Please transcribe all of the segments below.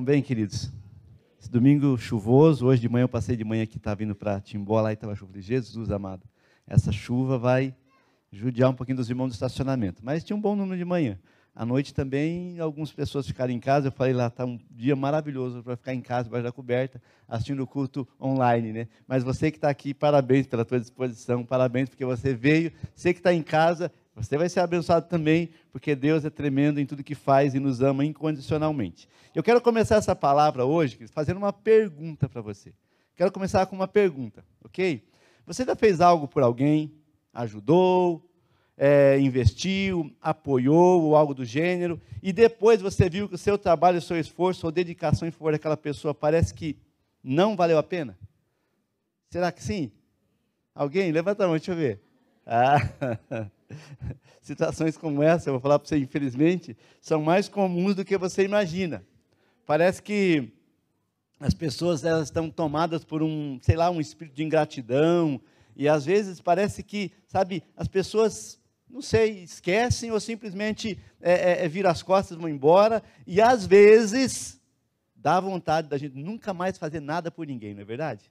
Estão bem, queridos? Esse domingo chuvoso, hoje de manhã eu passei de manhã aqui, estava vindo para Timbó, lá e estava chuva. Jesus amado, essa chuva vai judiar um pouquinho dos irmãos do estacionamento. Mas tinha um bom número de manhã. À noite também, algumas pessoas ficaram em casa. Eu falei lá, está um dia maravilhoso para ficar em casa, debaixo da coberta, assistindo o culto online, né? Mas você que está aqui, parabéns pela tua disposição, parabéns porque você veio. Você que está em casa, você vai ser abençoado também, porque Deus é tremendo em tudo que faz e nos ama incondicionalmente. Eu quero começar essa palavra hoje fazendo uma pergunta para você. Quero começar com uma pergunta, ok? Você já fez algo por alguém? Ajudou? É, investiu, apoiou ou algo do gênero, e depois você viu que o seu trabalho, o seu esforço ou dedicação em favor daquela pessoa parece que não valeu a pena? Será que sim? Alguém? Levanta a mão, deixa eu ver. Ah, situações como essa, eu vou falar para você, infelizmente, são mais comuns do que você imagina. Parece que as pessoas elas estão tomadas por um, sei lá, um espírito de ingratidão, e às vezes parece que, sabe, as pessoas, não sei, esquecem ou simplesmente é, é, é viram as costas e vão embora, e às vezes dá vontade da gente nunca mais fazer nada por ninguém, não é verdade?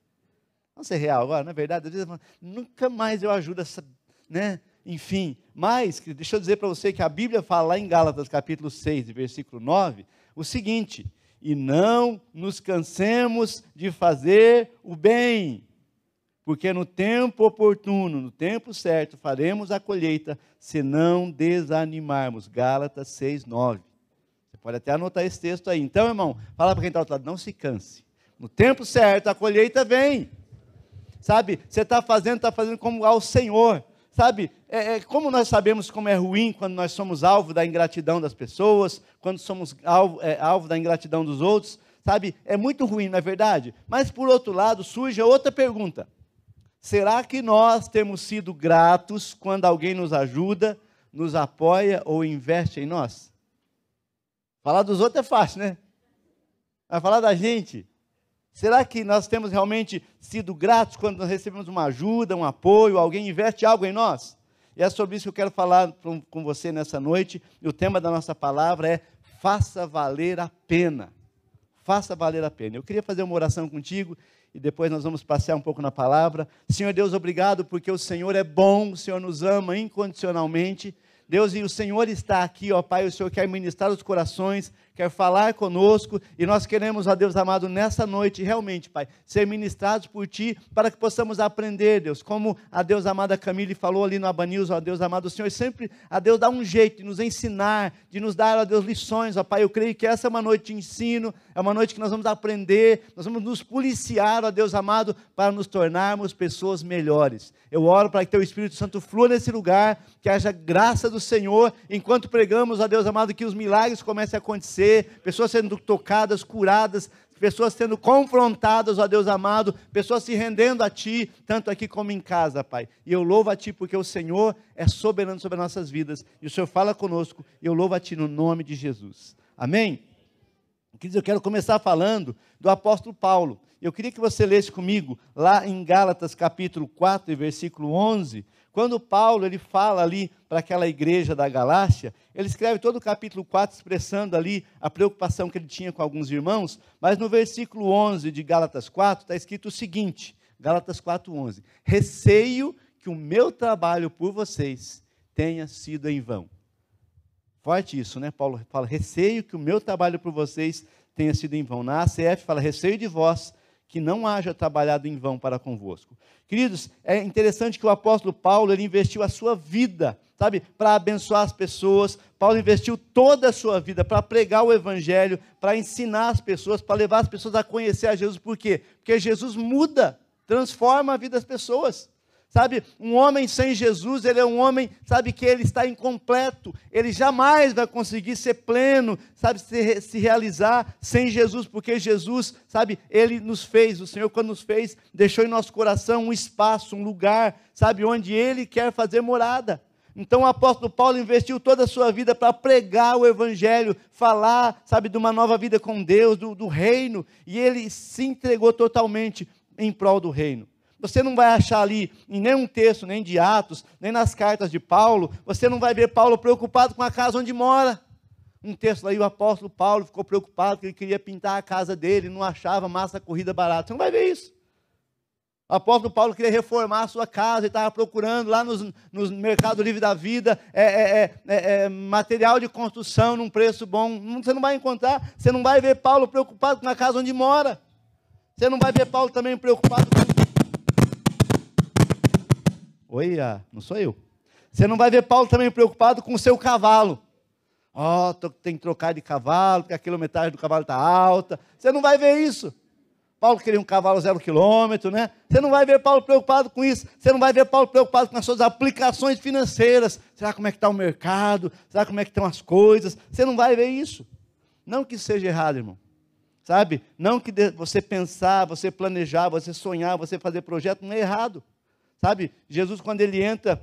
Vamos ser real agora, não é verdade? Às vezes, nunca mais eu ajudo essa né? Enfim, mas, deixa eu dizer para você que a Bíblia fala lá em Gálatas capítulo 6, versículo 9, o seguinte: e não nos cansemos de fazer o bem, porque no tempo oportuno, no tempo certo, faremos a colheita, se não desanimarmos. Gálatas 6, 9. Você pode até anotar esse texto aí. Então, irmão, fala para quem está ao outro lado, não se canse. No tempo certo, a colheita vem. Sabe, você está fazendo, está fazendo como ao Senhor. Sabe, é, é, como nós sabemos como é ruim quando nós somos alvo da ingratidão das pessoas, quando somos alvo, é, alvo da ingratidão dos outros, sabe, é muito ruim, não é verdade? Mas por outro lado, surge outra pergunta: será que nós temos sido gratos quando alguém nos ajuda, nos apoia ou investe em nós? Falar dos outros é fácil, né? Mas falar da gente, Será que nós temos realmente sido gratos quando nós recebemos uma ajuda, um apoio, alguém investe algo em nós? E é sobre isso que eu quero falar com você nessa noite. E o tema da nossa palavra é faça valer a pena. Faça valer a pena. Eu queria fazer uma oração contigo e depois nós vamos passear um pouco na palavra. Senhor Deus, obrigado porque o Senhor é bom, o Senhor nos ama incondicionalmente. Deus, e o Senhor está aqui, ó Pai, o Senhor quer ministrar os corações, quer falar conosco, e nós queremos, ó Deus amado, nessa noite, realmente, Pai, ser ministrados por Ti, para que possamos aprender, Deus, como a Deus amada Camille falou ali no Abanils, ó Deus amado, o Senhor sempre, a Deus dá um jeito de nos ensinar, de nos dar, ó Deus, lições, ó Pai, eu creio que essa é uma noite de ensino, é uma noite que nós vamos aprender, nós vamos nos policiar, ó Deus amado, para nos tornarmos pessoas melhores. Eu oro para que Teu Espírito Santo flua nesse lugar, que haja graça do Senhor, enquanto pregamos, ó Deus amado, que os milagres comecem a acontecer, pessoas sendo tocadas, curadas, pessoas sendo confrontadas, ó Deus amado, pessoas se rendendo a Ti, tanto aqui como em casa, Pai. E eu louvo a Ti porque o Senhor é soberano sobre nossas vidas, e o Senhor fala conosco, e eu louvo a Ti no nome de Jesus. Amém? Queridos, eu quero começar falando do apóstolo Paulo. Eu queria que você lesse comigo lá em Gálatas capítulo 4, versículo 11, quando Paulo ele fala ali para aquela igreja da Galácia, ele escreve todo o capítulo 4 expressando ali a preocupação que ele tinha com alguns irmãos, mas no versículo 11 de Gálatas 4 está escrito o seguinte, Gálatas 4:11: Receio que o meu trabalho por vocês tenha sido em vão. Forte isso, né? Paulo fala: receio que o meu trabalho por vocês tenha sido em vão. Na ACF fala: receio de vós que não haja trabalhado em vão para convosco. Queridos, é interessante que o apóstolo Paulo ele investiu a sua vida, sabe, para abençoar as pessoas. Paulo investiu toda a sua vida para pregar o evangelho, para ensinar as pessoas, para levar as pessoas a conhecer a Jesus. Por quê? Porque Jesus muda, transforma a vida das pessoas. Sabe, um homem sem Jesus, ele é um homem, sabe, que ele está incompleto, ele jamais vai conseguir ser pleno, sabe, se, se realizar sem Jesus, porque Jesus, sabe, ele nos fez, o Senhor, quando nos fez, deixou em nosso coração um espaço, um lugar, sabe, onde ele quer fazer morada. Então o apóstolo Paulo investiu toda a sua vida para pregar o Evangelho, falar, sabe, de uma nova vida com Deus, do, do reino, e ele se entregou totalmente em prol do reino. Você não vai achar ali em nenhum texto, nem de Atos, nem nas cartas de Paulo, você não vai ver Paulo preocupado com a casa onde mora. Um texto aí, o apóstolo Paulo ficou preocupado que ele queria pintar a casa dele, não achava massa corrida barata. Você não vai ver isso. O apóstolo Paulo queria reformar a sua casa e estava procurando lá nos, nos Mercado Livre da Vida é, é, é, é, material de construção num preço bom. Você não vai encontrar, você não vai ver Paulo preocupado com a casa onde mora. Você não vai ver Paulo também preocupado com. Ah, não sou eu. Você não vai ver Paulo também preocupado com o seu cavalo. Ó, oh, tem que trocar de cavalo, porque a quilometragem do cavalo está alta. Você não vai ver isso. Paulo queria um cavalo zero quilômetro, né? Você não vai ver Paulo preocupado com isso. Você não vai ver Paulo preocupado com as suas aplicações financeiras. Será como é que está o mercado? Será como é que estão as coisas? Você não vai ver isso. Não que seja errado, irmão. Sabe? Não que você pensar, você planejar, você sonhar, você fazer projeto, não é errado. Sabe? Jesus, quando ele entra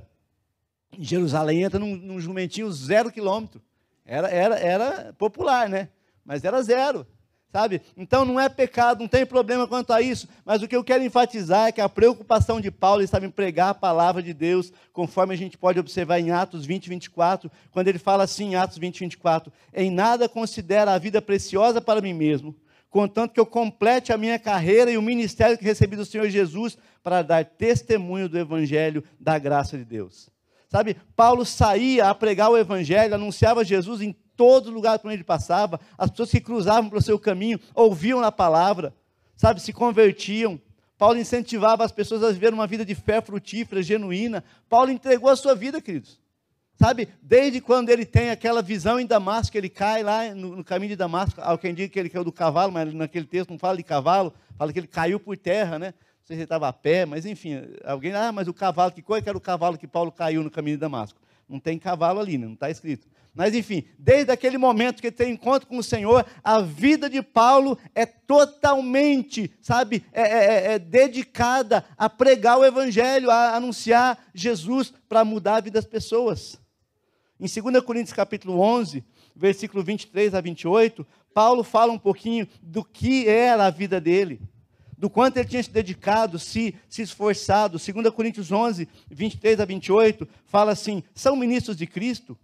em Jerusalém, entra num, num jumentinho zero quilômetro. Era, era, era popular, né? Mas era zero. Sabe? Então não é pecado, não tem problema quanto a isso, mas o que eu quero enfatizar é que a preocupação de Paulo estava em pregar a palavra de Deus, conforme a gente pode observar em Atos 20, 24, quando ele fala assim em Atos 20, 24: Em nada considero a vida preciosa para mim mesmo, contanto que eu complete a minha carreira e o ministério que recebi do Senhor Jesus para dar testemunho do evangelho da graça de Deus. Sabe, Paulo saía a pregar o evangelho, anunciava Jesus em todo lugar por onde ele passava, as pessoas que cruzavam para o seu caminho ouviam a palavra, sabe, se convertiam. Paulo incentivava as pessoas a viver uma vida de fé frutífera, genuína. Paulo entregou a sua vida, queridos. Sabe, desde quando ele tem aquela visão em Damasco, ele cai lá no, no caminho de Damasco, alguém diz que ele caiu do cavalo, mas naquele texto não fala de cavalo, fala que ele caiu por terra, né? Não sei se ele estava a pé, mas enfim, alguém, ah, mas o cavalo, que coisa que era o cavalo que Paulo caiu no caminho de Damasco? Não tem cavalo ali, né? não está escrito. Mas enfim, desde aquele momento que ele tem encontro com o Senhor, a vida de Paulo é totalmente, sabe, é, é, é, é dedicada a pregar o Evangelho, a anunciar Jesus para mudar a vida das pessoas. Em 2 Coríntios capítulo 11, versículo 23 a 28, Paulo fala um pouquinho do que era a vida dele do quanto ele tinha se dedicado, se, se esforçado. 2 Coríntios 11, 23 a 28, fala assim: são ministros de Cristo,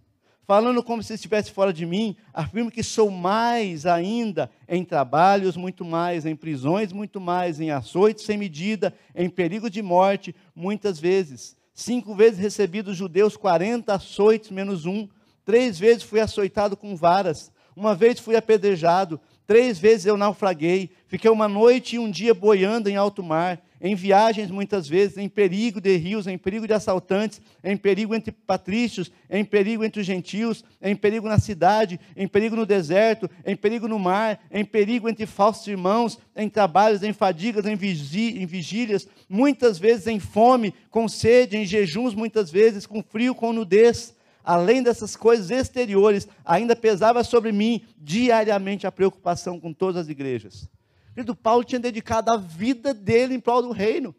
falando como se estivesse fora de mim, afirmo que sou mais ainda em trabalhos, muito mais, em prisões, muito mais, em açoites sem medida, em perigo de morte, muitas vezes. Cinco vezes recebi dos judeus 40 açoites menos um. Três vezes fui açoitado com varas. Uma vez fui apedrejado. Três vezes eu naufraguei. Fiquei uma noite e um dia boiando em alto mar em viagens muitas vezes, em perigo de rios, em perigo de assaltantes, em perigo entre patrícios, em perigo entre os gentios, em perigo na cidade, em perigo no deserto, em perigo no mar, em perigo entre falsos irmãos, em trabalhos, em fadigas, em, em vigílias, muitas vezes em fome, com sede, em jejuns, muitas vezes com frio, com nudez. Além dessas coisas exteriores, ainda pesava sobre mim diariamente a preocupação com todas as igrejas. Querido, Paulo tinha dedicado a vida dele em prol do reino.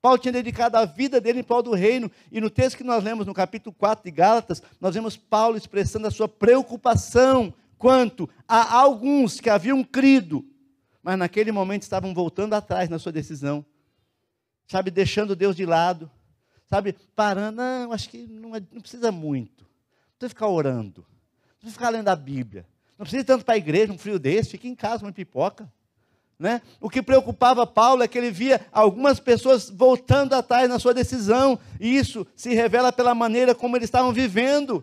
Paulo tinha dedicado a vida dele em prol do reino. E no texto que nós lemos no capítulo 4 de Gálatas, nós vemos Paulo expressando a sua preocupação quanto a alguns que haviam crido, mas naquele momento estavam voltando atrás na sua decisão. Sabe, deixando Deus de lado. Sabe, parando, não, acho que não, é, não precisa muito. Não precisa ficar orando. Não precisa ficar lendo a Bíblia. Não precisa ir tanto para a igreja, um frio desse, fica em casa, uma pipoca. Né? O que preocupava Paulo é que ele via algumas pessoas voltando atrás na sua decisão, e isso se revela pela maneira como eles estavam vivendo.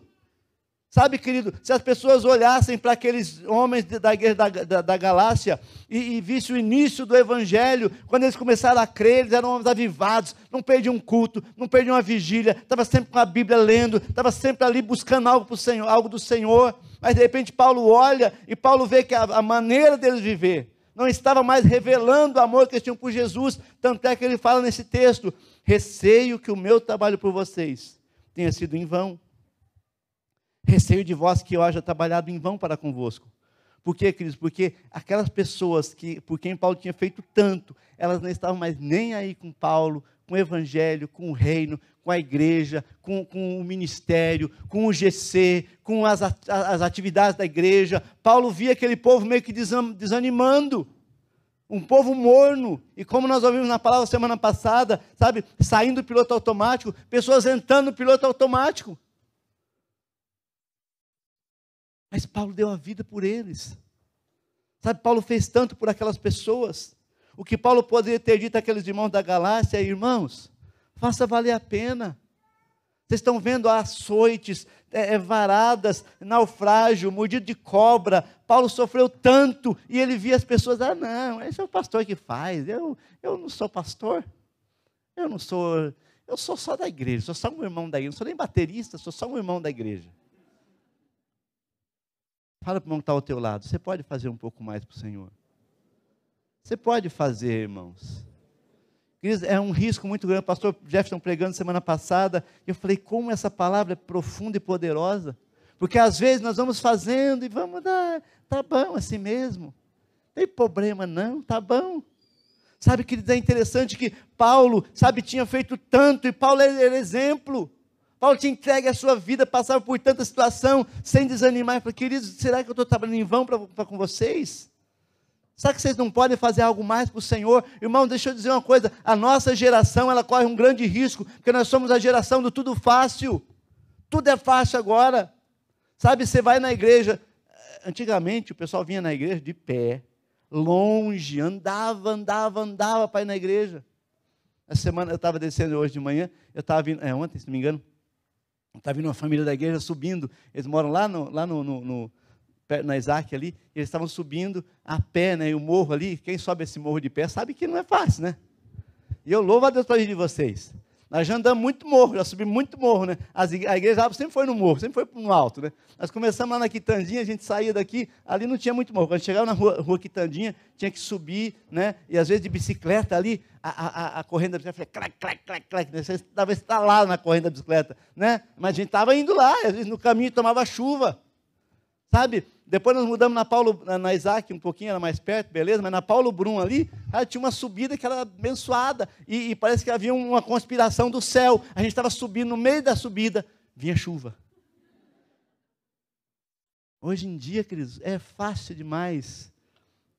Sabe, querido, se as pessoas olhassem para aqueles homens da igreja da, da, da Galácia e, e vissem o início do evangelho, quando eles começaram a crer, eles eram homens avivados, não perdiam um culto, não perdiam uma vigília, estava sempre com a Bíblia lendo, estava sempre ali buscando algo, Senhor, algo do Senhor. Mas de repente Paulo olha e Paulo vê que a, a maneira deles viver não estava mais revelando o amor que eles tinham por Jesus. Tanto é que ele fala nesse texto: receio que o meu trabalho por vocês tenha sido em vão. Receio de vós que eu haja trabalhado em vão para convosco. Por quê, queridos? Porque aquelas pessoas que, por quem Paulo tinha feito tanto, elas não estavam mais nem aí com Paulo, com o evangelho, com o reino, com a igreja, com, com o ministério, com o GC, com as, as atividades da igreja. Paulo via aquele povo meio que desanimando. Um povo morno, e como nós ouvimos na palavra semana passada, sabe, saindo do piloto automático, pessoas entrando no piloto automático. Mas Paulo deu a vida por eles. Sabe, Paulo fez tanto por aquelas pessoas. O que Paulo poderia ter dito àqueles irmãos da Galácia, irmãos, faça valer a pena. Vocês estão vendo açoites, é, é, varadas, naufrágio, mordido de cobra. Paulo sofreu tanto e ele via as pessoas, ah, não, esse é o pastor que faz. Eu, eu não sou pastor. Eu não sou, eu sou só da igreja, sou só um irmão da igreja. Não sou nem baterista, sou só um irmão da igreja. Fala para o irmão que está ao teu lado, você pode fazer um pouco mais para o Senhor. Você pode fazer, irmãos é um risco muito grande. O pastor Jefferson pregando semana passada, eu falei, como essa palavra é profunda e poderosa. Porque às vezes nós vamos fazendo e vamos dar, tá bom assim mesmo. Não tem problema não, tá bom. Sabe, que é interessante que Paulo, sabe, tinha feito tanto, e Paulo era exemplo. Paulo tinha entregue a sua vida, passava por tanta situação, sem desanimar. Eu falei, queridos, será que eu estou trabalhando em vão para com vocês? Será que vocês não podem fazer algo mais para o Senhor? Irmão, deixa eu dizer uma coisa: a nossa geração ela corre um grande risco, porque nós somos a geração do tudo fácil. Tudo é fácil agora. Sabe, você vai na igreja. Antigamente o pessoal vinha na igreja de pé, longe, andava, andava, andava para ir na igreja. Essa semana eu estava descendo hoje de manhã, eu estava vindo, é ontem, se não me engano, estava vindo uma família da igreja subindo. Eles moram lá no, lá no, no, no na Isaac ali, eles estavam subindo a pé, né, e o morro ali, quem sobe esse morro de pé sabe que não é fácil, né? E eu louvo a Deus para de vocês. Nós já andamos muito morro, já subimos muito morro, né? As, a igreja sempre foi no morro, sempre foi no alto, né? Nós começamos lá na Quitandinha, a gente saía daqui, ali não tinha muito morro. Quando chegava na rua, rua Quitandinha, tinha que subir, né? E às vezes de bicicleta ali, a, a, a corrente da bicicleta, clac, clac, clac, clac, né? Você estava instalado na corrente da bicicleta, né? Mas a gente estava indo lá, às vezes no caminho tomava chuva, sabe? Depois nós mudamos na Paulo, na Isaac um pouquinho, era mais perto, beleza, mas na Paulo Brum ali, tinha uma subida que era abençoada, e, e parece que havia uma conspiração do céu. A gente estava subindo, no meio da subida, vinha chuva. Hoje em dia, queridos, é fácil demais.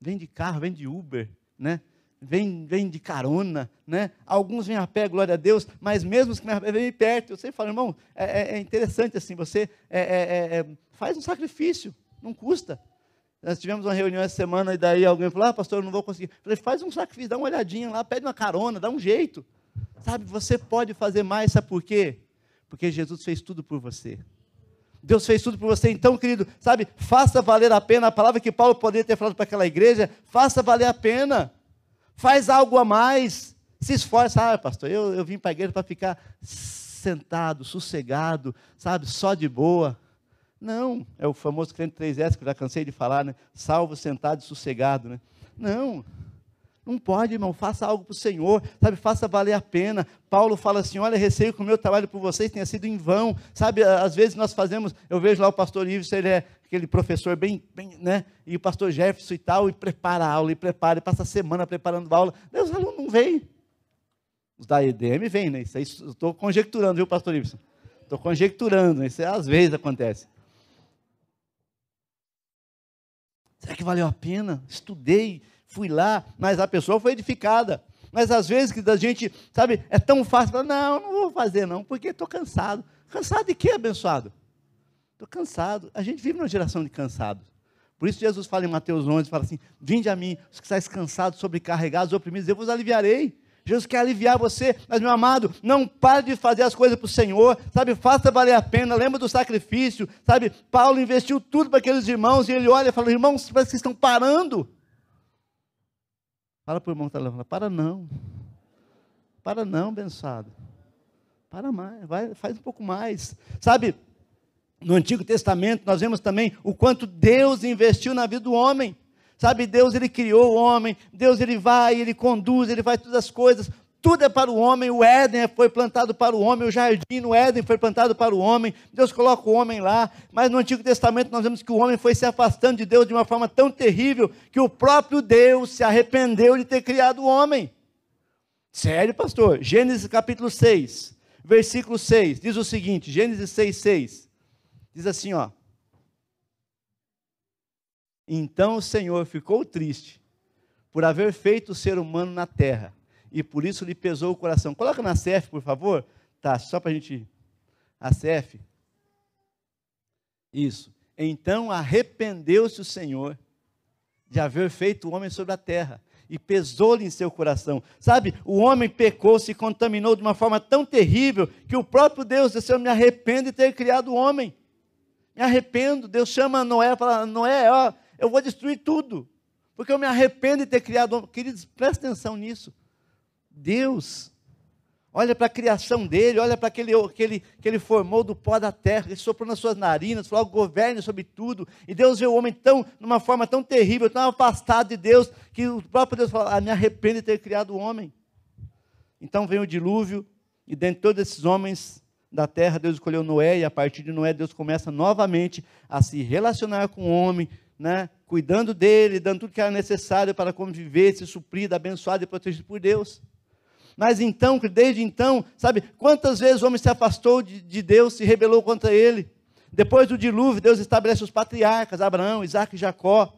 Vem de carro, vem de Uber, né? Vem, vem de carona, né? Alguns vêm a pé, glória a Deus, mas mesmo os que vêm perto, eu sempre falo, irmão, é, é, é interessante assim, você é, é, é faz um sacrifício. Não custa. Nós tivemos uma reunião essa semana e daí alguém falou: Ah, pastor, eu não vou conseguir. Eu falei: faz um sacrifício, dá uma olhadinha lá, pede uma carona, dá um jeito. Sabe, você pode fazer mais, sabe por quê? Porque Jesus fez tudo por você. Deus fez tudo por você. Então, querido, sabe, faça valer a pena. A palavra que Paulo poderia ter falado para aquela igreja, faça valer a pena. Faz algo a mais. Se esforça. Ah, pastor, eu, eu vim para a igreja para ficar sentado, sossegado, sabe, só de boa. Não, é o famoso crente 3S que eu já cansei de falar, né? Salvo, sentado e sossegado, né? Não, não pode, irmão, faça algo para o Senhor, sabe, faça valer a pena. Paulo fala assim: olha, receio que o meu trabalho por vocês tenha sido em vão, sabe, às vezes nós fazemos, eu vejo lá o pastor Ives, ele é aquele professor bem, bem, né, e o pastor Jefferson e tal, e prepara a aula, e prepara, e passa a semana preparando a aula, Deus, aluno não vem. Os da EDM vêm, né, isso aí estou conjecturando, viu, pastor Ives? Estou conjecturando, isso às vezes acontece. Será que valeu a pena? Estudei, fui lá, mas a pessoa foi edificada. Mas às vezes que a gente, sabe, é tão fácil, falar, não, não vou fazer não, porque estou cansado. Cansado de quê, abençoado? Estou cansado. A gente vive numa geração de cansados. Por isso Jesus fala em Mateus 11, fala assim, vinde a mim, os que estáis cansados, sobrecarregados, oprimidos, eu vos aliviarei. Jesus quer aliviar você, mas meu amado, não pare de fazer as coisas para o Senhor, sabe? Faça valer a pena, lembra do sacrifício, sabe? Paulo investiu tudo para aqueles irmãos e ele olha e fala: irmãos, parece que vocês estão parando. Fala para o irmão que está lá, para não, para não, abençoado, para mais, vai, faz um pouco mais, sabe? No Antigo Testamento nós vemos também o quanto Deus investiu na vida do homem. Sabe, Deus ele criou o homem, Deus ele vai, ele conduz, ele faz todas as coisas. Tudo é para o homem, o Éden foi plantado para o homem, o jardim no Éden foi plantado para o homem, Deus coloca o homem lá, mas no Antigo Testamento nós vemos que o homem foi se afastando de Deus de uma forma tão terrível que o próprio Deus se arrependeu de ter criado o homem. Sério, pastor? Gênesis capítulo 6, versículo 6, diz o seguinte: Gênesis 6, 6, diz assim, ó. Então o Senhor ficou triste por haver feito o ser humano na terra, e por isso lhe pesou o coração. Coloca na CF, por favor. Tá, só para a gente. A CF. Isso. Então arrependeu-se o Senhor de haver feito o homem sobre a terra e pesou-lhe em seu coração. Sabe, o homem pecou, se contaminou de uma forma tão terrível que o próprio Deus disse: Eu me arrependo de ter criado o homem. Me arrependo. Deus chama Noé e fala: Noé, ó, eu vou destruir tudo, porque eu me arrependo de ter criado homem. Queridos, presta atenção nisso. Deus olha para a criação dele, olha para aquele que ele, que ele formou do pó da terra, ele soprou nas suas narinas, falou, governe sobre tudo. E Deus vê o homem tão, numa forma tão terrível, tão afastado de Deus, que o próprio Deus fala, ah, me arrependo de ter criado o homem. Então vem o dilúvio, e dentre todos esses homens da terra, Deus escolheu Noé, e a partir de Noé, Deus começa novamente a se relacionar com o homem, né, cuidando dele, dando tudo que era necessário para conviver, se suprir, abençoado e protegido por Deus. Mas então, desde então, sabe, quantas vezes o homem se afastou de, de Deus, se rebelou contra ele? Depois do dilúvio, Deus estabelece os patriarcas, Abraão, Isaac e Jacó.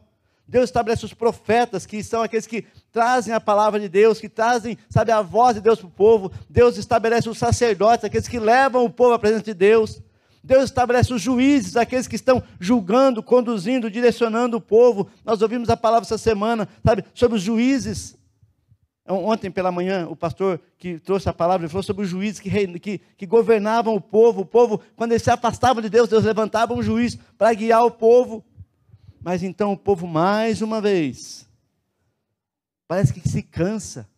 Deus estabelece os profetas, que são aqueles que trazem a palavra de Deus, que trazem, sabe, a voz de Deus para o povo. Deus estabelece os sacerdotes, aqueles que levam o povo à presença de Deus. Deus estabelece os juízes, aqueles que estão julgando, conduzindo, direcionando o povo. Nós ouvimos a palavra essa semana, sabe, sobre os juízes. Ontem pela manhã, o pastor que trouxe a palavra falou sobre os juízes que, que, que governavam o povo. O povo, quando eles se afastavam de Deus, Deus levantava um juiz para guiar o povo. Mas então o povo, mais uma vez, parece que se cansa,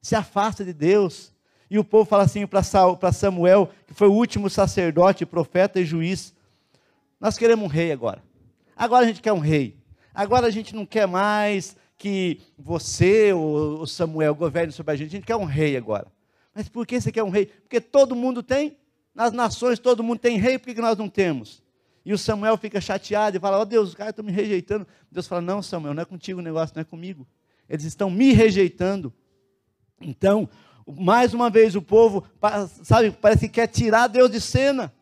se afasta de Deus. E o povo fala assim para Samuel, que foi o último sacerdote, profeta e juiz: Nós queremos um rei agora. Agora a gente quer um rei. Agora a gente não quer mais que você, o Samuel, governe sobre a gente. A gente quer um rei agora. Mas por que você quer um rei? Porque todo mundo tem. Nas nações todo mundo tem rei, por que nós não temos? E o Samuel fica chateado e fala: Ó oh, Deus, os caras estão me rejeitando. Deus fala: Não, Samuel, não é contigo o negócio, não é comigo. Eles estão me rejeitando. Então, mais uma vez, o povo, sabe, parece que quer tirar Deus de cena.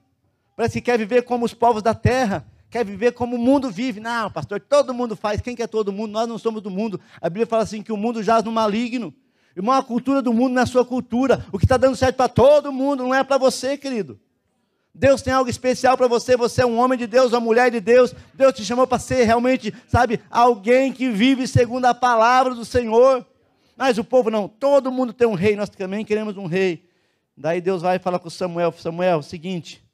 Parece que quer viver como os povos da terra quer viver como o mundo vive. Não, pastor, todo mundo faz. Quem quer todo mundo? Nós não somos do mundo. A Bíblia fala assim que o mundo jaz no maligno. Irmão, a cultura do mundo não é sua cultura. O que está dando certo para todo mundo não é para você, querido. Deus tem algo especial para você. Você é um homem de Deus, uma mulher de Deus. Deus te chamou para ser realmente, sabe, alguém que vive segundo a palavra do Senhor. Mas o povo não. Todo mundo tem um rei. Nós também queremos um rei. Daí Deus vai falar com Samuel: Samuel, é seguinte.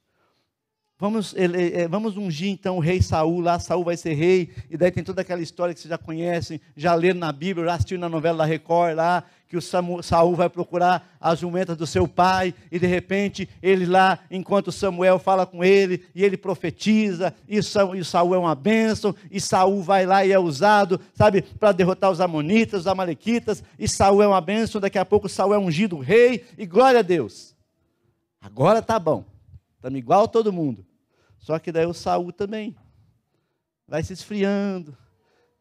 Vamos, ele, é, vamos ungir então o rei Saul lá, Saul vai ser rei, e daí tem toda aquela história que vocês já conhecem, já leram na Bíblia, já assistiram na novela da Record lá, que o Saul vai procurar as jumentas do seu pai, e de repente ele lá, enquanto Samuel fala com ele, e ele profetiza, e Saul é uma bênção, e Saul vai lá e é usado, sabe, para derrotar os amonitas, os amalequitas, e Saul é uma bênção, daqui a pouco Saul é ungido rei, e glória a Deus. Agora tá bom. Estamos igual todo mundo. Só que daí o Saul também vai se esfriando,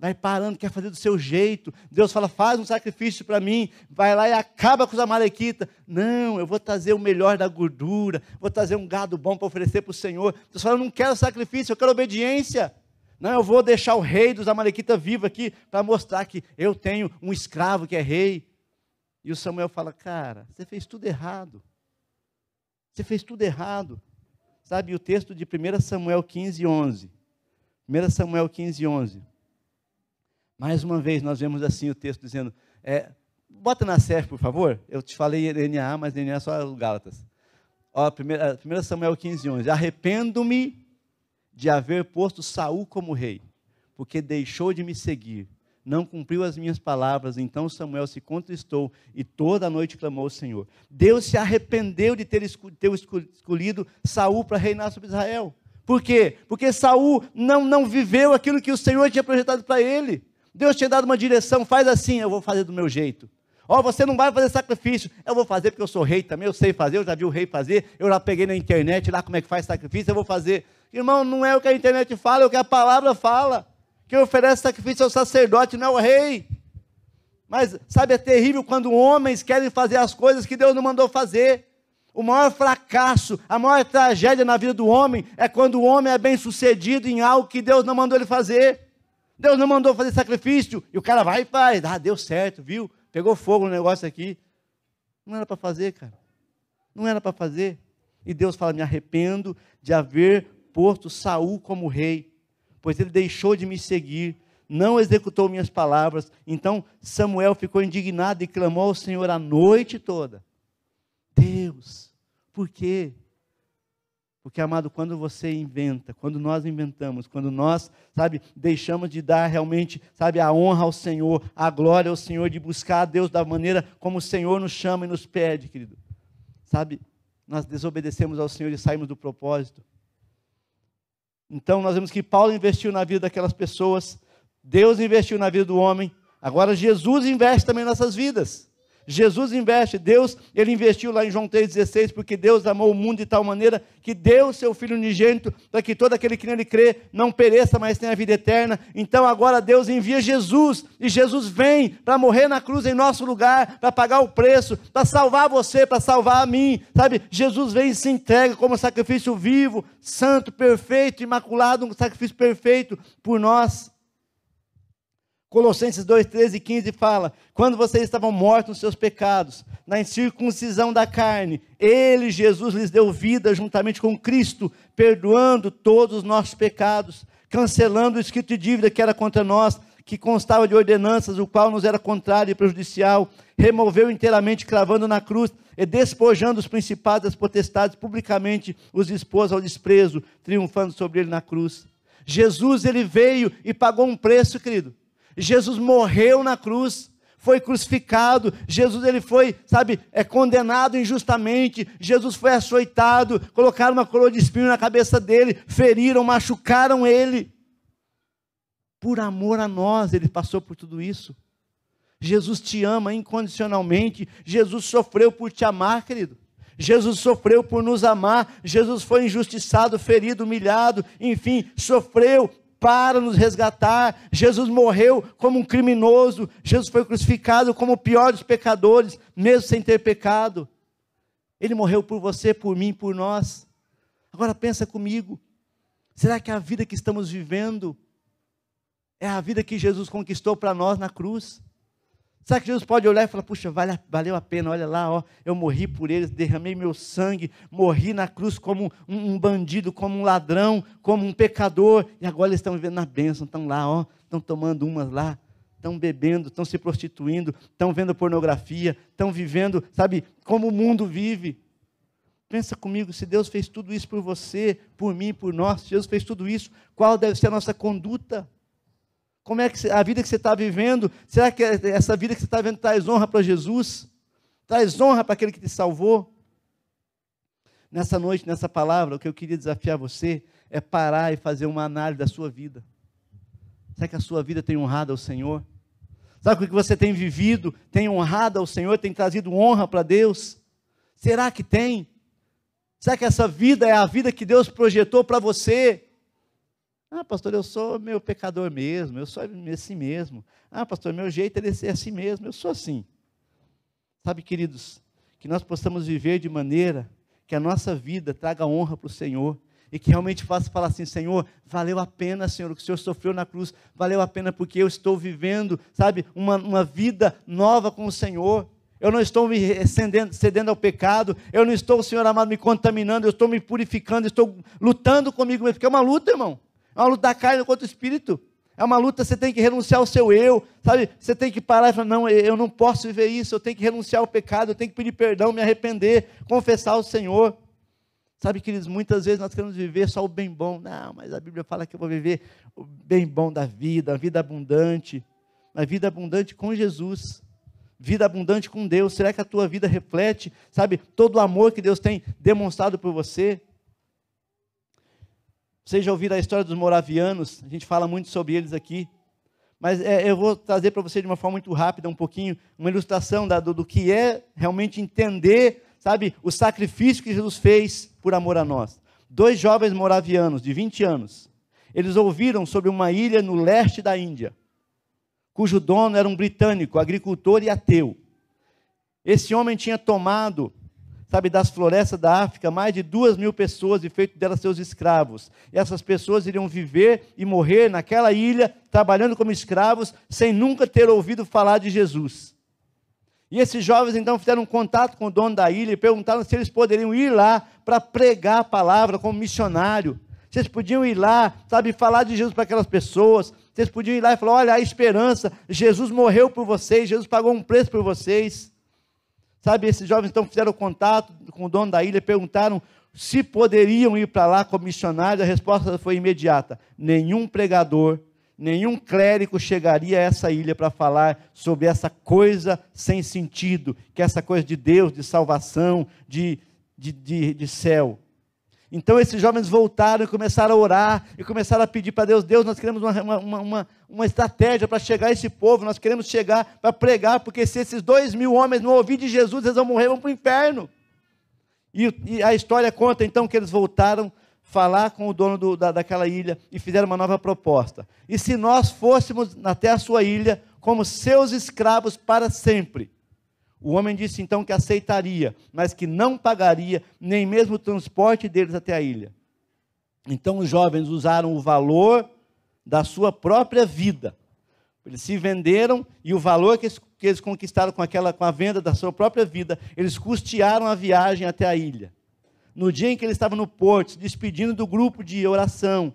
vai parando, quer fazer do seu jeito. Deus fala: faz um sacrifício para mim, vai lá e acaba com os amalequitas. Não, eu vou trazer o melhor da gordura, vou trazer um gado bom para oferecer para o Senhor. Deus fala: eu não quero sacrifício, eu quero obediência. Não, eu vou deixar o rei dos amalequitas vivo aqui para mostrar que eu tenho um escravo que é rei. E o Samuel fala: cara, você fez tudo errado. Você fez tudo errado. Sabe o texto de 1 Samuel 15, 11. 1 Samuel 15, 11. Mais uma vez, nós vemos assim o texto dizendo: é, bota na SEF, por favor. Eu te falei DNA, mas DNA é só Gálatas. Ó, 1 Samuel 15, 11. Arrependo-me de haver posto Saul como rei, porque deixou de me seguir não cumpriu as minhas palavras. Então Samuel se contristou e toda a noite clamou ao Senhor. Deus se arrependeu de ter escolhido Saul para reinar sobre Israel. Por quê? Porque Saul não, não viveu aquilo que o Senhor tinha projetado para ele. Deus tinha dado uma direção, faz assim, eu vou fazer do meu jeito. Ó, oh, você não vai fazer sacrifício. Eu vou fazer porque eu sou rei também, eu sei fazer, eu já vi o rei fazer, eu já peguei na internet lá como é que faz sacrifício, eu vou fazer. Irmão, não é o que a internet fala, é o que a palavra fala. Quem oferece sacrifício ao sacerdote, não é o rei. Mas, sabe, é terrível quando homens querem fazer as coisas que Deus não mandou fazer. O maior fracasso, a maior tragédia na vida do homem é quando o homem é bem sucedido em algo que Deus não mandou ele fazer. Deus não mandou fazer sacrifício e o cara vai e faz. Ah, deu certo, viu? Pegou fogo no negócio aqui. Não era para fazer, cara. Não era para fazer. E Deus fala: Me arrependo de haver posto Saul como rei pois ele deixou de me seguir, não executou minhas palavras. Então Samuel ficou indignado e clamou ao Senhor a noite toda. Deus, por quê? Porque, amado, quando você inventa, quando nós inventamos, quando nós, sabe, deixamos de dar realmente, sabe, a honra ao Senhor, a glória ao Senhor, de buscar a Deus da maneira como o Senhor nos chama e nos pede, querido. Sabe, nós desobedecemos ao Senhor e saímos do propósito. Então, nós vemos que Paulo investiu na vida daquelas pessoas, Deus investiu na vida do homem, agora Jesus investe também em nossas vidas. Jesus investe, Deus, ele investiu lá em João 3,16, porque Deus amou o mundo de tal maneira que deu seu Filho unigênito, para que todo aquele que nele crê não pereça, mas tenha a vida eterna. Então agora Deus envia Jesus, e Jesus vem para morrer na cruz em nosso lugar, para pagar o preço, para salvar você, para salvar a mim, sabe? Jesus vem e se entrega como sacrifício vivo, santo, perfeito, imaculado, um sacrifício perfeito por nós. Colossenses 2, 13 e 15 fala: Quando vocês estavam mortos nos seus pecados, na incircuncisão da carne, Ele, Jesus, lhes deu vida juntamente com Cristo, perdoando todos os nossos pecados, cancelando o escrito de dívida que era contra nós, que constava de ordenanças, o qual nos era contrário e prejudicial, removeu inteiramente, cravando na cruz, e despojando os principados das potestades, publicamente os expôs ao desprezo, triunfando sobre ele na cruz. Jesus, ele veio e pagou um preço, querido Jesus morreu na cruz, foi crucificado, Jesus ele foi, sabe, é condenado injustamente, Jesus foi açoitado, colocaram uma coroa de espinho na cabeça dele, feriram, machucaram ele. Por amor a nós, ele passou por tudo isso. Jesus te ama incondicionalmente, Jesus sofreu por te amar, querido. Jesus sofreu por nos amar, Jesus foi injustiçado, ferido, humilhado, enfim, sofreu para nos resgatar. Jesus morreu como um criminoso, Jesus foi crucificado como o pior dos pecadores, mesmo sem ter pecado. Ele morreu por você, por mim, por nós. Agora pensa comigo. Será que a vida que estamos vivendo é a vida que Jesus conquistou para nós na cruz? Será que Jesus pode olhar e falar, puxa, vale, valeu a pena, olha lá, ó, eu morri por eles, derramei meu sangue, morri na cruz como um, um bandido, como um ladrão, como um pecador, e agora eles estão vivendo na bênção, estão lá, ó, estão tomando umas lá, estão bebendo, estão se prostituindo, estão vendo pornografia, estão vivendo, sabe, como o mundo vive. Pensa comigo, se Deus fez tudo isso por você, por mim, por nós, se Jesus fez tudo isso, qual deve ser a nossa conduta? Como é que a vida que você está vivendo, será que essa vida que você está vivendo traz honra para Jesus? Traz honra para aquele que te salvou? Nessa noite, nessa palavra, o que eu queria desafiar você é parar e fazer uma análise da sua vida. Será que a sua vida tem honrado ao Senhor? Sabe o que você tem vivido? Tem honrado ao Senhor? Tem trazido honra para Deus? Será que tem? Será que essa vida é a vida que Deus projetou para você? Ah, pastor, eu sou meu pecador mesmo, eu sou assim mesmo. Ah, pastor, meu jeito é assim mesmo, eu sou assim. Sabe, queridos, que nós possamos viver de maneira que a nossa vida traga honra para o Senhor e que realmente faça falar assim, Senhor, valeu a pena, Senhor, o que o Senhor sofreu na cruz, valeu a pena porque eu estou vivendo, sabe, uma, uma vida nova com o Senhor. Eu não estou me cedendo, cedendo ao pecado, eu não estou, Senhor amado, me contaminando, eu estou me purificando, estou lutando comigo mesmo, porque é uma luta, irmão. É uma luta da carne contra o espírito. É uma luta, você tem que renunciar ao seu eu, sabe? Você tem que parar e falar: não, eu não posso viver isso, eu tenho que renunciar ao pecado, eu tenho que pedir perdão, me arrepender, confessar ao Senhor. Sabe, queridos, muitas vezes nós queremos viver só o bem bom. Não, mas a Bíblia fala que eu vou viver o bem bom da vida, a vida abundante. A vida abundante com Jesus. Vida abundante com Deus. Será que a tua vida reflete, sabe, todo o amor que Deus tem demonstrado por você? Vocês já ouviram a história dos moravianos? A gente fala muito sobre eles aqui. Mas é, eu vou trazer para você de uma forma muito rápida, um pouquinho, uma ilustração da, do, do que é realmente entender, sabe, o sacrifício que Jesus fez por amor a nós. Dois jovens moravianos, de 20 anos, eles ouviram sobre uma ilha no leste da Índia, cujo dono era um britânico, agricultor e ateu. Esse homem tinha tomado sabe, das florestas da África, mais de duas mil pessoas e feito delas seus escravos. E essas pessoas iriam viver e morrer naquela ilha, trabalhando como escravos, sem nunca ter ouvido falar de Jesus. E esses jovens então fizeram um contato com o dono da ilha e perguntaram se eles poderiam ir lá para pregar a palavra como missionário. Vocês podiam ir lá, sabe, falar de Jesus para aquelas pessoas. Vocês podiam ir lá e falar: olha, a esperança, Jesus morreu por vocês, Jesus pagou um preço por vocês. Sabe, esses jovens então fizeram contato com o dono da ilha, perguntaram se poderiam ir para lá como missionários. A resposta foi imediata: nenhum pregador, nenhum clérigo chegaria a essa ilha para falar sobre essa coisa sem sentido, que é essa coisa de Deus, de salvação, de, de, de, de céu. Então esses jovens voltaram e começaram a orar e começaram a pedir para Deus: Deus, nós queremos uma, uma, uma, uma estratégia para chegar a esse povo, nós queremos chegar para pregar, porque se esses dois mil homens não ouvirem de Jesus, eles vão morrer, vão para o inferno. E, e, a história conta então que eles voltaram falar com o dono do, da, daquela ilha e fizeram uma nova proposta. E se nós fôssemos até a sua ilha como seus escravos para sempre? O homem disse então que aceitaria, mas que não pagaria nem mesmo o transporte deles até a ilha. Então os jovens usaram o valor da sua própria vida. Eles se venderam e o valor que eles, que eles conquistaram com, aquela, com a venda da sua própria vida, eles custearam a viagem até a ilha. No dia em que ele estava no porto, se despedindo do grupo de oração,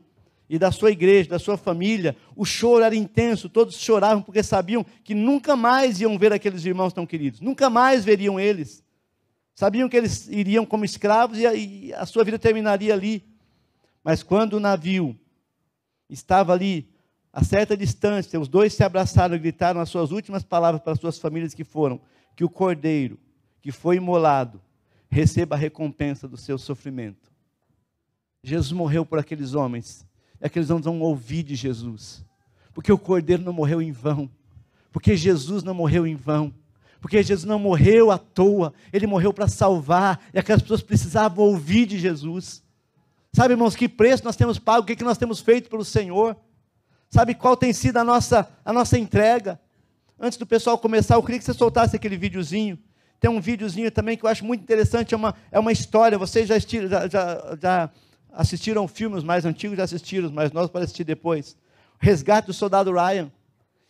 e da sua igreja, da sua família, o choro era intenso, todos choravam porque sabiam que nunca mais iam ver aqueles irmãos tão queridos, nunca mais veriam eles. Sabiam que eles iriam como escravos e a, sua vida terminaria ali. Mas quando o navio estava ali, a certa distância, os dois se abraçaram e gritaram as suas últimas palavras para as suas famílias que foram: que o cordeiro que foi imolado receba a recompensa do seu sofrimento. Jesus morreu por aqueles homens é que eles não vão ouvir de Jesus. Porque o Cordeiro não morreu em vão. Porque Jesus não morreu em vão. Porque Jesus não morreu à toa. Ele morreu para salvar. E aquelas pessoas precisavam ouvir de Jesus. Sabe, irmãos, que preço nós temos pago? O que, que nós temos feito pelo Senhor? Sabe qual tem sido a nossa, a nossa entrega? Antes do pessoal começar, eu queria que você soltasse aquele videozinho. Tem um videozinho também que eu acho muito interessante, é uma, é uma história. Vocês já, já, já, já assistiram filmes mais antigos, já assistiram, mas nós para assistir depois. O Resgate do Soldado Ryan.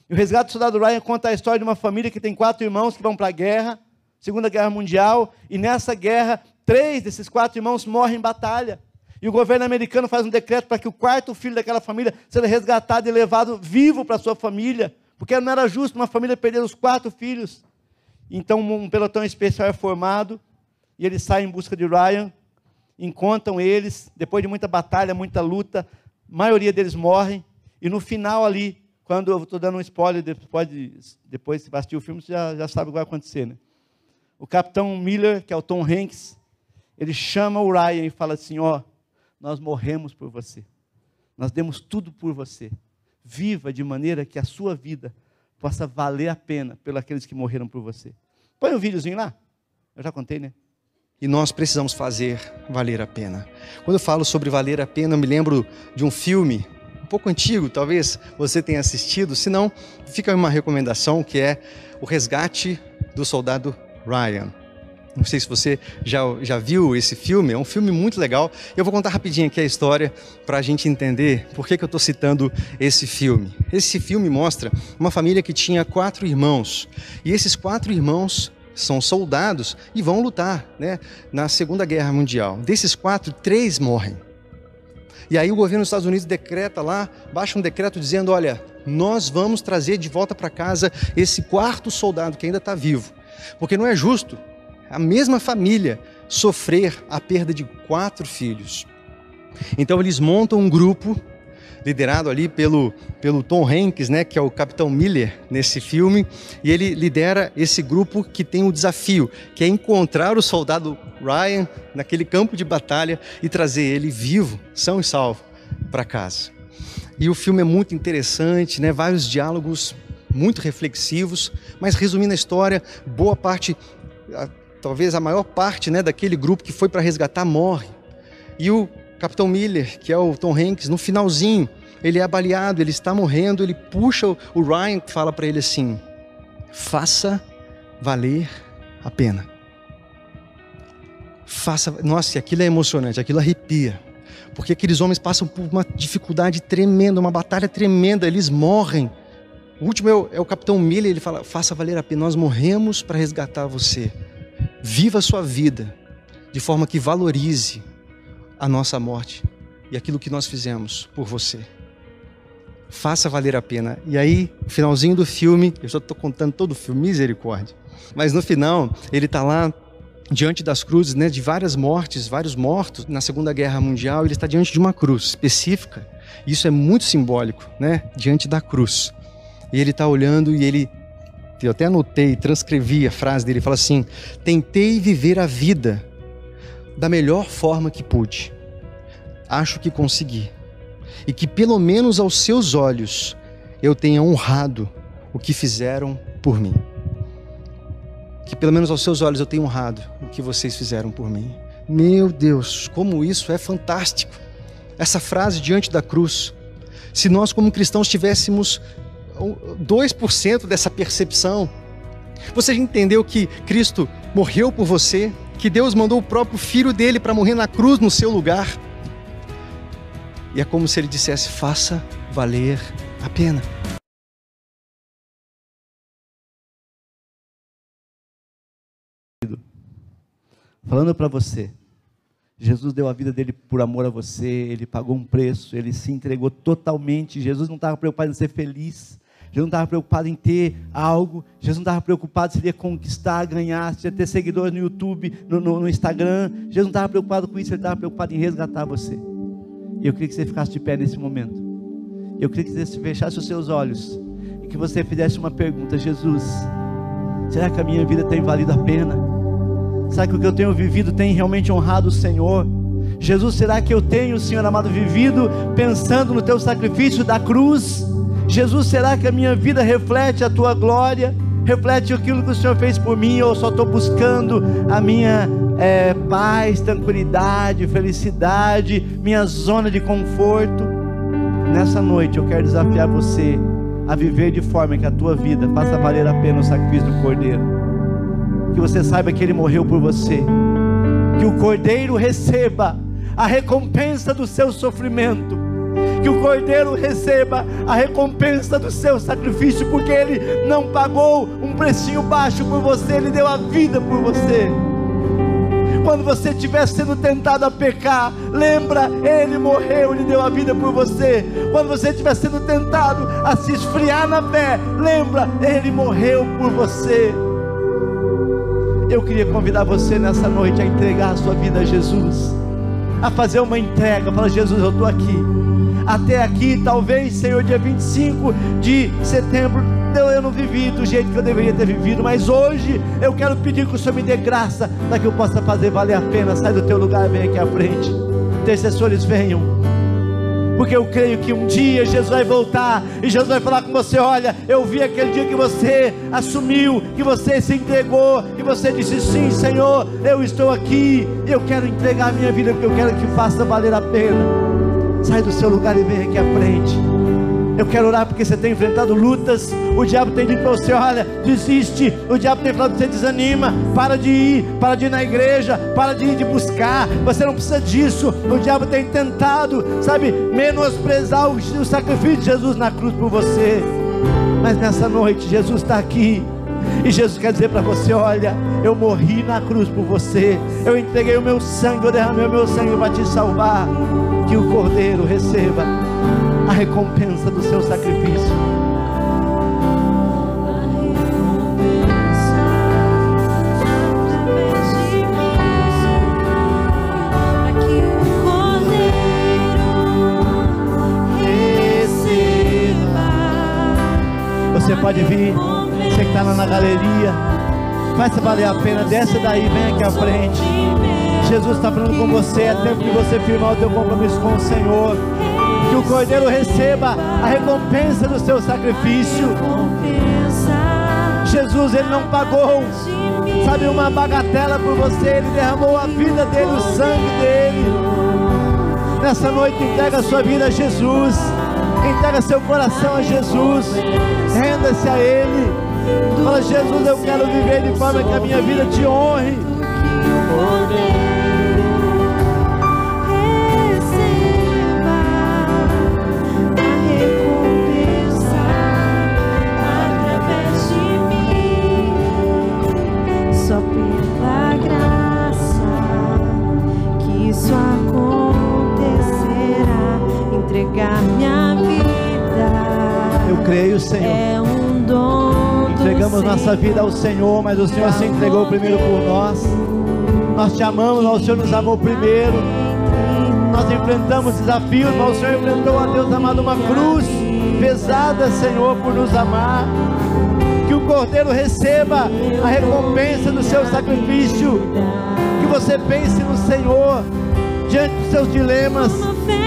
E o Resgate do Soldado Ryan conta a história de uma família que tem quatro irmãos que vão para a guerra, Segunda Guerra Mundial, e nessa guerra, três desses quatro irmãos morrem em batalha. E o governo americano faz um decreto para que o quarto filho daquela família seja resgatado e levado vivo para sua família, porque não era justo uma família perder os quatro filhos. Então um pelotão especial é formado e eles saem em busca de Ryan encontram eles, depois de muita batalha, muita luta, a maioria deles morrem, e no final ali, quando eu estou dando um spoiler, depois, depois se assistir o filme, você já, já sabe o que vai acontecer. Né? O capitão Miller, que é o Tom Hanks, ele chama o Ryan e fala assim: Ó, nós morremos por você, nós demos tudo por você. Viva de maneira que a sua vida possa valer a pena pelos aqueles que morreram por você. Põe um videozinho lá. Eu já contei, né? E nós precisamos fazer valer a pena. Quando eu falo sobre valer a pena, eu me lembro de um filme um pouco antigo, talvez você tenha assistido, se não, fica uma recomendação que é O Resgate do Soldado Ryan. Não sei se você já, já viu esse filme, é um filme muito legal. Eu vou contar rapidinho aqui a história para a gente entender por que, que eu estou citando esse filme. Esse filme mostra uma família que tinha quatro irmãos. E esses quatro irmãos são soldados e vão lutar né, na Segunda Guerra Mundial. Desses quatro, três morrem. E aí o governo dos Estados Unidos decreta lá, baixa um decreto dizendo: olha, nós vamos trazer de volta para casa esse quarto soldado que ainda está vivo. Porque não é justo a mesma família sofrer a perda de quatro filhos. Então eles montam um grupo liderado ali pelo, pelo Tom Hanks, né, que é o Capitão Miller nesse filme, e ele lidera esse grupo que tem o desafio, que é encontrar o soldado Ryan naquele campo de batalha e trazer ele vivo, são e salvo, para casa. E o filme é muito interessante, né, vários diálogos muito reflexivos, mas resumindo a história, boa parte, talvez a maior parte, né, daquele grupo que foi para resgatar morre. E o Capitão Miller, que é o Tom Hanks, no finalzinho, ele é baleado, ele está morrendo, ele puxa o Ryan fala para ele assim: faça valer a pena. Faça, nossa, aquilo é emocionante, aquilo arrepia. Porque aqueles homens passam por uma dificuldade tremenda, uma batalha tremenda, eles morrem. O último é o, é o capitão Miller, ele fala: faça valer a pena, nós morremos para resgatar você. Viva a sua vida de forma que valorize a nossa morte e aquilo que nós fizemos por você. Faça valer a pena. E aí, finalzinho do filme, eu já estou contando todo o filme, misericórdia. Mas no final, ele está lá diante das cruzes, né, de várias mortes, vários mortos na Segunda Guerra Mundial, ele está diante de uma cruz específica. Isso é muito simbólico, né, diante da cruz. E ele está olhando e ele, eu até anotei, transcrevi a frase dele, fala assim: tentei viver a vida da melhor forma que pude. Acho que consegui. E que pelo menos aos seus olhos eu tenha honrado o que fizeram por mim que pelo menos aos seus olhos eu tenho honrado o que vocês fizeram por mim. Meu Deus, como isso é fantástico. Essa frase diante da cruz. Se nós, como cristãos, tivéssemos 2% dessa percepção, você já entendeu que Cristo morreu por você, que Deus mandou o próprio filho dele para morrer na cruz no seu lugar. E é como se ele dissesse: faça valer a pena. falando para você. Jesus deu a vida dele por amor a você, ele pagou um preço, ele se entregou totalmente. Jesus não estava preocupado em ser feliz, Jesus não estava preocupado em ter algo, Jesus não estava preocupado se ele ia conquistar, ganhar, se ia ter seguidores no YouTube, no, no, no Instagram. Jesus não estava preocupado com isso, ele estava preocupado em resgatar você. Eu queria que você ficasse de pé nesse momento. Eu queria que você fechasse os seus olhos e que você fizesse uma pergunta: Jesus, será que a minha vida tem valido a pena? Será que o que eu tenho vivido tem realmente honrado o Senhor? Jesus, será que eu tenho, Senhor amado, vivido pensando no teu sacrifício da cruz? Jesus, será que a minha vida reflete a tua glória? Reflete aquilo que o Senhor fez por mim? Ou eu só estou buscando a minha é, paz, tranquilidade, felicidade, minha zona de conforto? Nessa noite eu quero desafiar você a viver de forma que a tua vida faça valer a pena o sacrifício do Cordeiro que você saiba que Ele morreu por você, que o Cordeiro receba a recompensa do seu sofrimento, que o Cordeiro receba a recompensa do seu sacrifício, porque Ele não pagou um precinho baixo por você, Ele deu a vida por você. Quando você estiver sendo tentado a pecar, lembra, Ele morreu, Ele deu a vida por você. Quando você estiver sendo tentado a se esfriar na fé, lembra, Ele morreu por você. Eu queria convidar você nessa noite a entregar a sua vida a Jesus, a fazer uma entrega. Fala, Jesus, eu estou aqui. Até aqui, talvez, Senhor, dia 25 de setembro, eu não vivi do jeito que eu deveria ter vivido, mas hoje eu quero pedir que o Senhor me dê graça para que eu possa fazer valer a pena. Sai do teu lugar, vem aqui à frente. Intercessores, venham porque eu creio que um dia Jesus vai voltar e Jesus vai falar com você: Olha, eu vi aquele dia que você assumiu, que você se entregou, que você disse: Sim, Senhor, eu estou aqui, eu quero entregar a minha vida, porque eu quero que faça valer a pena. Sai do seu lugar e vem aqui à frente. Eu quero orar porque você tem enfrentado lutas. O diabo tem dito para você: olha, desiste. O diabo tem falado para você: desanima. Para de ir, para de ir na igreja, para de ir de buscar. Você não precisa disso. O diabo tem tentado, sabe, menosprezar o, o sacrifício de Jesus na cruz por você. Mas nessa noite, Jesus está aqui. E Jesus quer dizer para você: olha, eu morri na cruz por você. Eu entreguei o meu sangue, eu derramei o meu sangue para te salvar. Que o Cordeiro receba recompensa do seu sacrifício. Você pode vir, você que está lá na galeria, faça valer a pena, desce daí, vem aqui à frente. Jesus está falando com você, é tempo de você firmar o teu compromisso com o Senhor que o cordeiro receba a recompensa do seu sacrifício. Jesus, ele não pagou, sabe, uma bagatela por você, ele derramou a vida dele, o sangue dele. Nessa noite, entrega a sua vida a Jesus, entrega seu coração a Jesus, renda-se a Ele. Fala, Jesus, eu quero viver de forma que a minha vida te honre. Entregamos nossa vida ao Senhor, mas o Senhor se entregou primeiro por nós. Nós te amamos, mas o Senhor nos amou primeiro. Nós enfrentamos desafios, mas o Senhor enfrentou, ó Deus amado, uma cruz pesada, Senhor, por nos amar. Que o Cordeiro receba a recompensa do seu sacrifício. Que você pense no Senhor diante dos seus dilemas,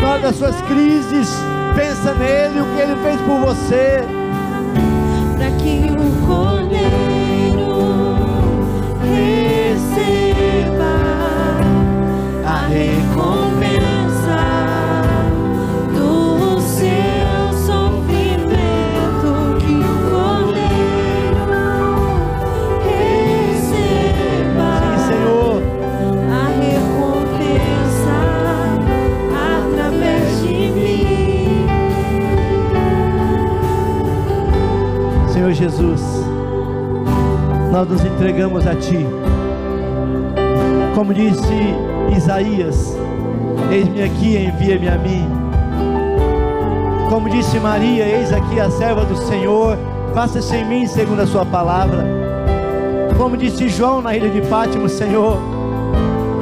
na hora das suas crises. Pensa nele, o que ele fez por você. Jesus, nós nos entregamos a Ti. Como disse Isaías, eis-me aqui, envia-me a mim. Como disse Maria, eis aqui a serva do Senhor, faça-se em mim segundo a Sua palavra. Como disse João na ilha de Pátimo, Senhor,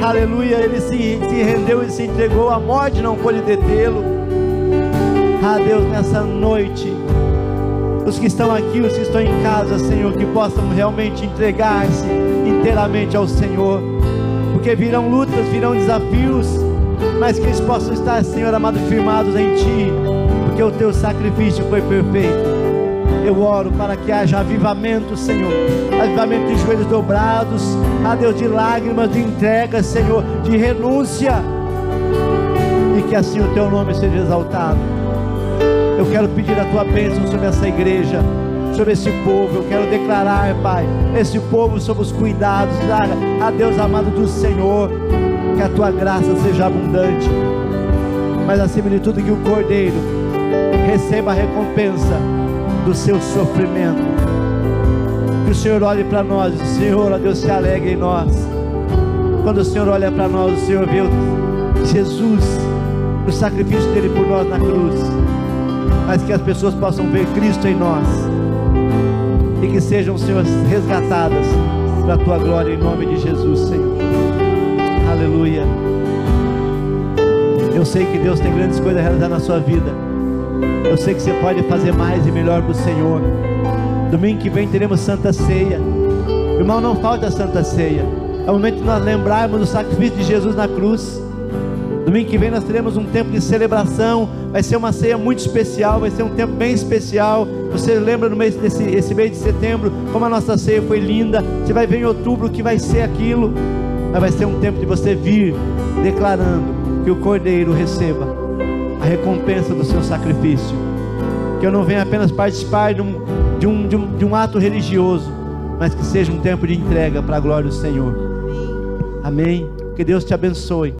aleluia, ele se, se rendeu e se entregou, a morte não pôde detê-lo. Ah, Deus, nessa noite, os que estão aqui, os que estão em casa, Senhor, que possam realmente entregar-se inteiramente ao Senhor, porque virão lutas, virão desafios, mas que eles possam estar, Senhor amado, firmados em Ti, porque o Teu sacrifício foi perfeito. Eu oro para que haja avivamento, Senhor, avivamento de joelhos dobrados, a Deus de lágrimas, de entrega, Senhor, de renúncia, e que assim o Teu nome seja exaltado. Eu quero pedir a tua bênção sobre essa igreja, sobre esse povo. Eu quero declarar, Pai, esse povo sob os cuidados, a, a Deus amado do Senhor, que a tua graça seja abundante, mas acima de tudo, que o Cordeiro receba a recompensa do seu sofrimento. Que o Senhor olhe para nós, o Senhor, ó Deus, se alegre em nós. Quando o Senhor olha para nós, o Senhor vê Jesus, o sacrifício dele por nós na cruz mas que as pessoas possam ver Cristo em nós e que sejam, Senhor, resgatadas para a tua glória em nome de Jesus, Senhor. Aleluia. Eu sei que Deus tem grandes coisas a realizar na sua vida. Eu sei que você pode fazer mais e melhor para o Senhor. Domingo que vem teremos Santa Ceia. Irmão, não falta a Santa Ceia. É o momento de nós lembrarmos do sacrifício de Jesus na cruz. Domingo que vem nós teremos um tempo de celebração. Vai ser uma ceia muito especial, vai ser um tempo bem especial. Você lembra no mês desse esse mês de setembro como a nossa ceia foi linda. Você vai ver em outubro que vai ser aquilo. Mas vai ser um tempo de você vir declarando que o Cordeiro receba a recompensa do seu sacrifício. Que eu não venha apenas participar de um, de um, de um, de um ato religioso, mas que seja um tempo de entrega para a glória do Senhor. Amém. Que Deus te abençoe.